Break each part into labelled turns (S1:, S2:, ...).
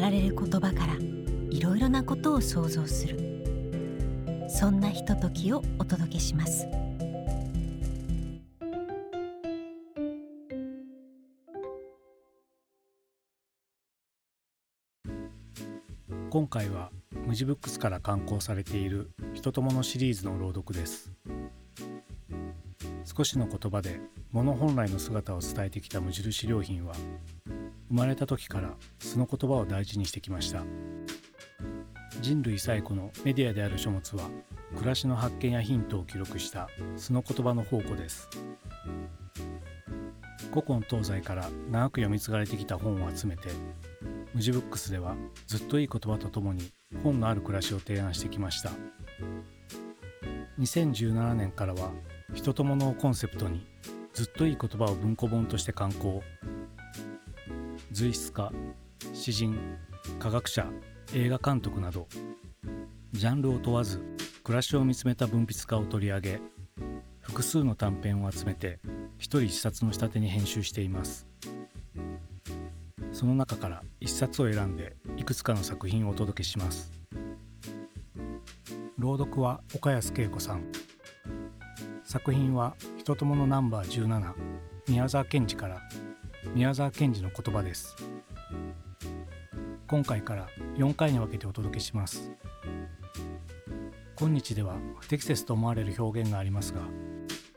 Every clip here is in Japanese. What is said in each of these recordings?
S1: られる言葉からいろいろなことを想像する。そんなひとときをお届けします。
S2: 今回は無地ブックスから刊行されている人と物シリーズの朗読です。少しの言葉で物本来の姿を伝えてきた無印良品は生まれた時から素の言葉を大事にしてきました。人類最古のメディアである書物は暮らしの発見やヒントを記録した素の言葉の宝庫です。古今東西から長く読み継がれてきた本を集めて無地ブックスではずっといい言葉とともに本のある暮らしを提案してきました。2017年からは人と物をコンセプトにずっといい言葉を文庫本として刊行。随筆家詩人科学者映画監督などジャンルを問わず暮らしを見つめた文筆家を取り上げ複数の短編を集めて一人一冊の仕立てに編集しています。その中から一冊を選んでいくつかの作品をお届けします。朗読は岡安恵子さん。作品は人とものナンバー17宮沢賢治から宮沢賢治の言葉です。今回から4回に分けてお届けします。今日では不適切と思われる表現がありますが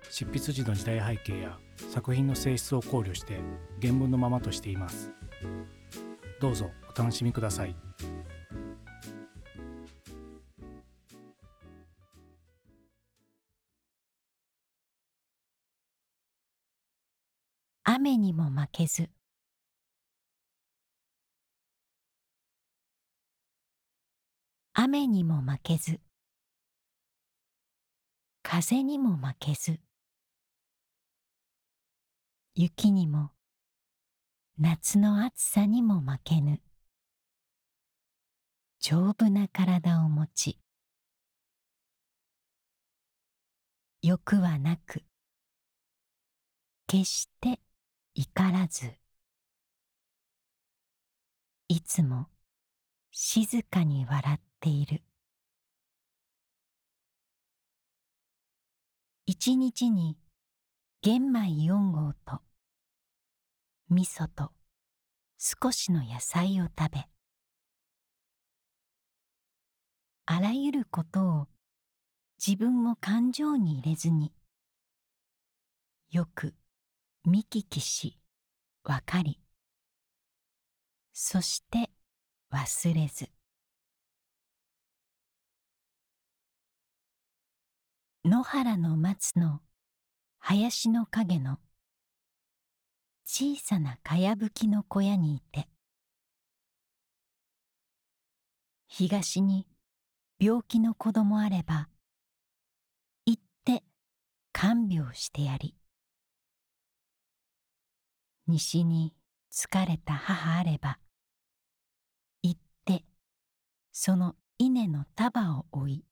S2: 執筆時の時代背景や作品の性質を考慮して原文のままとしています。どうぞお楽しみください。
S1: けず。雨にも負けず。風にも負けず。雪にも夏の暑さにも負けぬ。丈夫な体を持ち欲はなく決して怒らず。いつも静かに笑っている。一日に玄米四合と味噌と少しの野菜を食べ。あらゆることを自分を感情に入れずに。よく見聞きし分かり。そして忘れず。野原の松の林の影の小さなかやぶきの小屋にいて東に病気の子供あれば行って看病してやり。西に疲れた母あれば行ってその稲の束を追い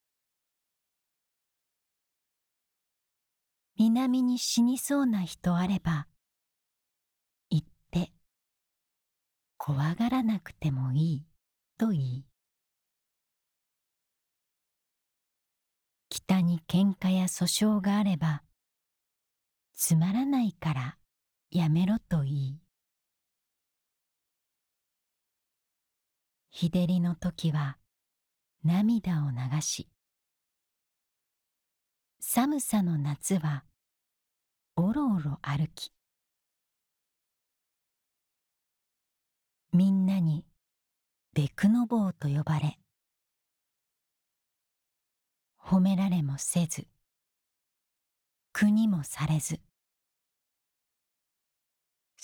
S1: 南に死にそうな人あれば行って怖がらなくてもいいと言い北に喧嘩や訴訟があればつまらないからやめろと言い。日照りの時は涙を流し寒さの夏はおろおろ歩きみんなにベクノボーと呼ばれ褒められもせず国もされず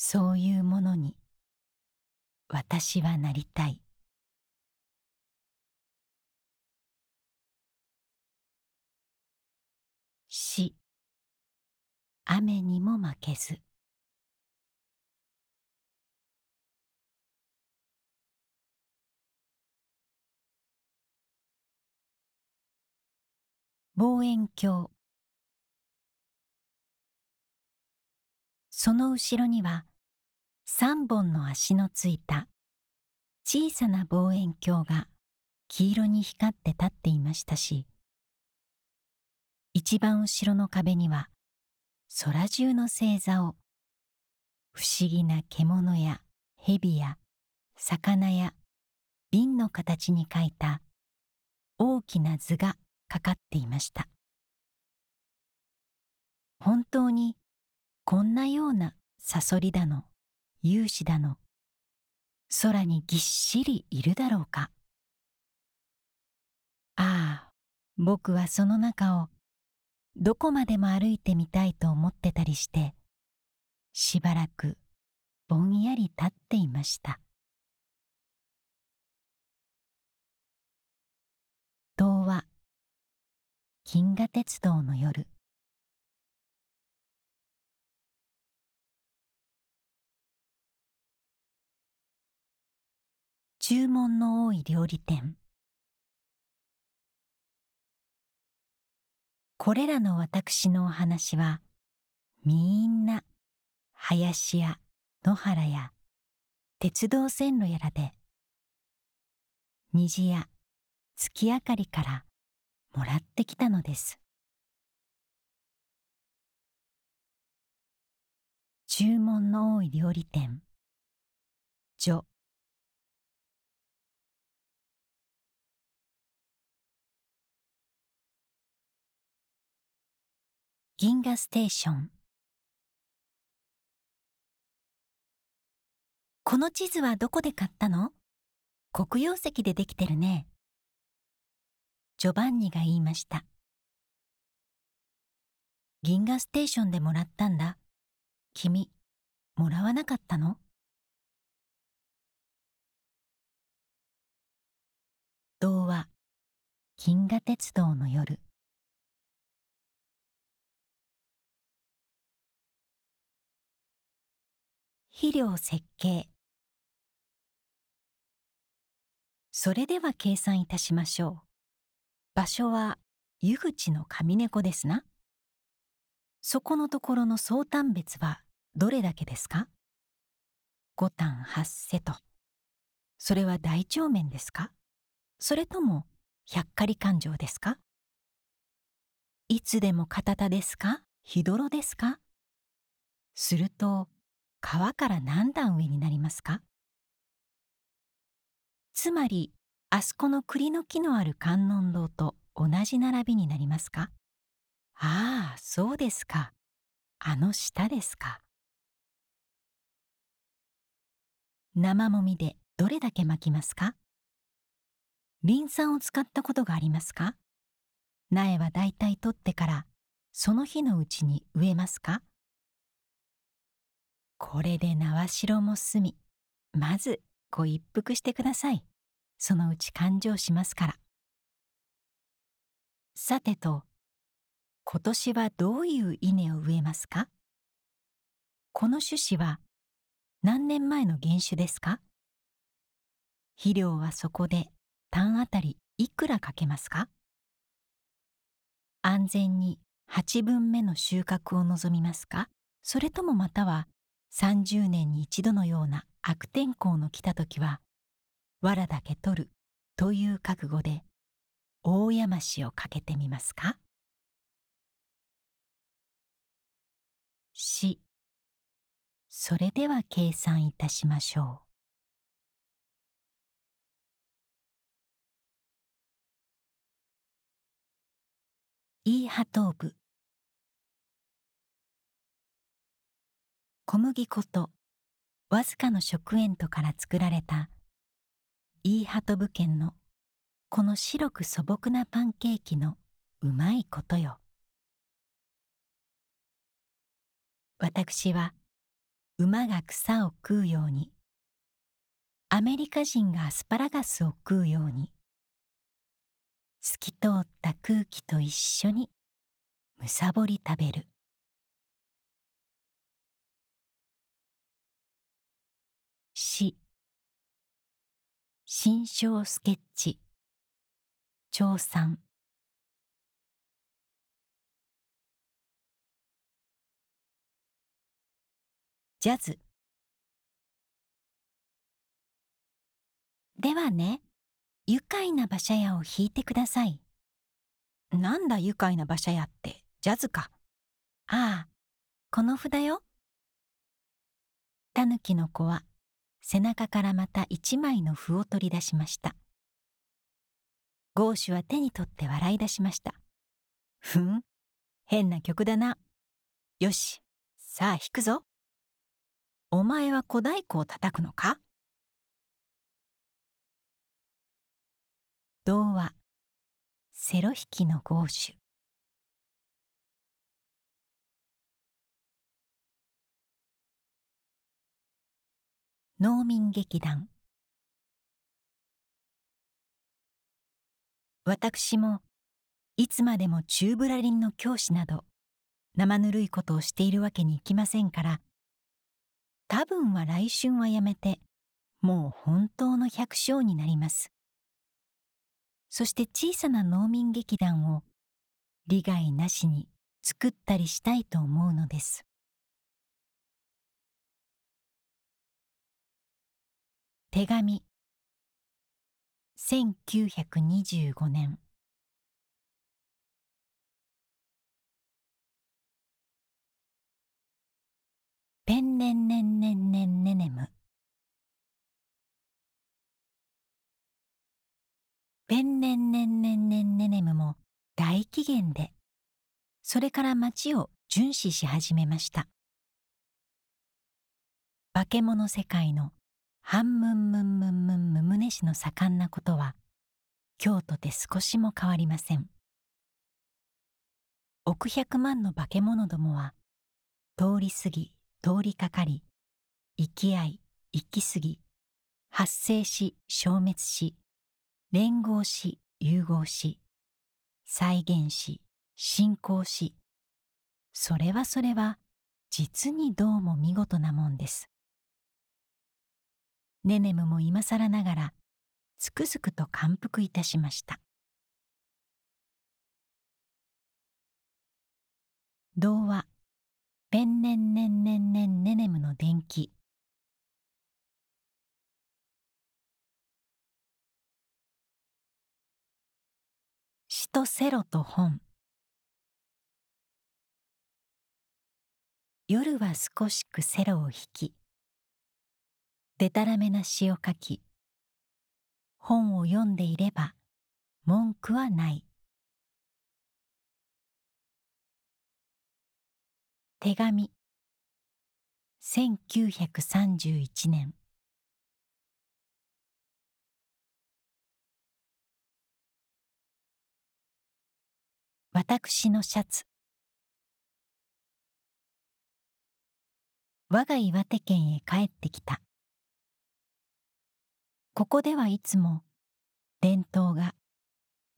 S1: そういうものに私はなりたい。死。雨にも負けず。望遠鏡。その後ろには三本の足のついた小さな望遠鏡が黄色に光って立っていましたし一番後ろの壁には空中の星座を不思議な獣や蛇や魚や瓶の形に描いた大きな図がかかっていました。本当にこんなようなサソリだの？勇士だの。空にぎっしりいるだろうか。ああ僕はその中をどこまでも歩いてみたいと思ってたりしてしばらくぼんやり立っていました。童話。金河鉄道の夜。注文の多い料理店。これらの私のお話はみんな林や野原や鉄道線路やらで虹や月明かりからもらってきたのです。注文の多い料理店。序。銀河ステーション。この地図はどこで買ったの？黒曜石でできてるね。ジョバンニが言いました。銀河ステーションでもらったんだ。君もらわなかったの？童話銀河鉄道の夜。肥料設計。それでは計算いたしましょう。場所は湯口の上猫ですな。そこのところの総単別はどれだけですか？五単八セと。それは大帳面ですか？それとも百仮勘定ですか？いつでも片田ですか？日泥ですか？すると川から何段上になりますか？つまりあそこの栗の木のある観音堂と同じ並びになりますか？ああそうですか。あの下ですか。生もみでどれだけ巻きますか？リン酸を使ったことがありますか？苗はだいたい取ってからその日のうちに植えますか？これで縄代も済み。まずご一服してください。そのうち勘定しますから。さてと今年はどういう稲を植えますか？この種子は何年前の原種ですか？肥料はそこで単あたりいくらかけますか？安全に8分目の収穫を望みますか？それともまたは30年に一度のような悪天候の来た時は藁だけ取るという覚悟で大山氏をかけてみますか？し。それでは計算いたしましょう。イーハトーブ。小麦粉とわずかの食塩とから作られたイーハトブ県のこの白く素朴なパンケーキのうまいことよ。私は馬が草を食うようにアメリカ人がアスパラガスを食うように透き通った空気と一緒にむさぼり食べる。新章スケッチ。調賛ジャズ。ではね愉快な馬車屋を弾いてください。なんだ愉快な馬車屋ってジャズか。ああこの札よ。タヌキの子は背中からまた一枚の符を取り出しました。ゴーシュは手に取って笑い出しました。ふん変な曲だな。よしさあ弾くぞ。お前は小太鼓を叩くのか？童話セロ弾きのゴーシュ。農民劇団。私もいつまでもチューブラリンの教師など生ぬるいことをしているわけにいきませんから多分は来春はやめてもう本当の百姓になります。そして小さな農民劇団を利害なしに作ったりしたいと思うのです。手紙。1925年。ペンネンネンネンネンネネム。ペンネンネンネンネンネネムも大機嫌でそれから町を巡視し始めました。化け物世界の半ムンムンムンムンムムネ氏の盛んなことは京都で少しも変わりません億百万の化け物どもは通り過ぎ通りかかり生き合い生き過ぎ発生し消滅し連合し融合し再現し進行しそれはそれは実にどうも見事なもんですネネムも今更ながらつくづくと感服いたしました。童話ペンネンネンネンネンネネムの伝記。詩とセロと本。夜は少しくセロを弾きでたらめな詩を書き本を読んでいれば文句はない。手紙。1931年。私のシャツ。我が岩手県へ帰ってきた。ここではいつも伝統が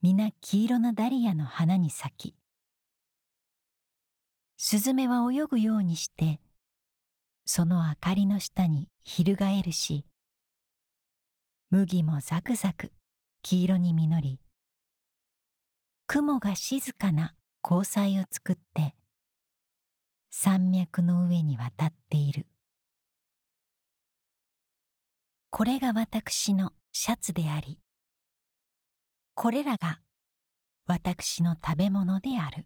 S1: 皆黄色なダリアの花に咲きスズメは泳ぐようにしてその明かりの下に翻るし麦もザクザク黄色に実り雲が静かな交際を作って山脈の上に渡っている。これが私のシャツでありこれらが私の食べ物である。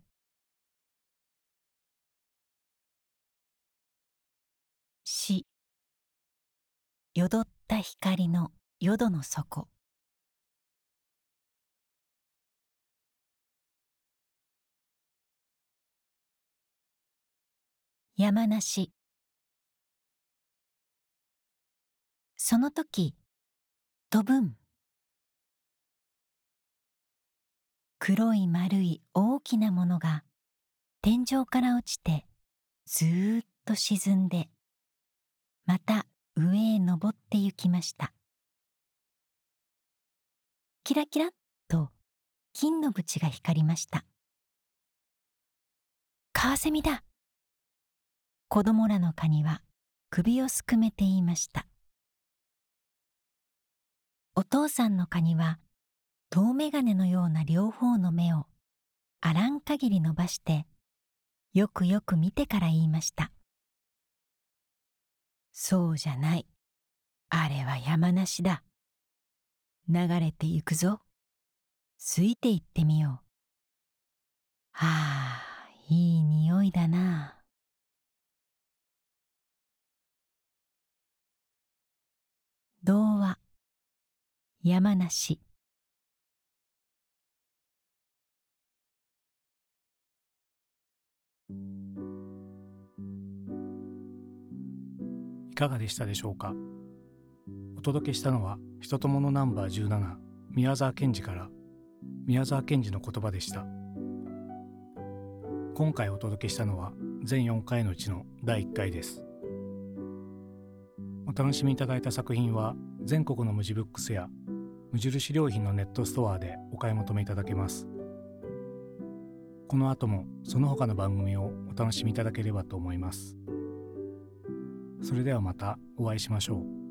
S1: しよどった光の淀の底。山梨その時飛ぶん黒い丸い大きなものが天井から落ちてずーっと沈んでまた上へ登って行きました。キラキラっと金の縁が光りました。カワセミだ。子供らのカニは首をすくめて言いました。お父さんのカニは遠眼鏡のような両方の目をあらん限り伸ばしてよくよく見てから言いました。そうじゃない。あれは山梨だ。流れてゆくぞ。ついて行ってみよう。はあいい匂いだな。童話。山梨。
S2: いかがでしたでしょうか？お届けしたのは人と物ナンバー17宮沢賢治から宮沢賢治の言葉でした。今回お届けしたのは全4回のうちの第1回です。お楽しみいただいた作品は全国の無地ブックスや無印良品のネットストアでお買い求めいただけます。この後もその他の番組をお楽しみいただければと思います。それではまたお会いしましょう。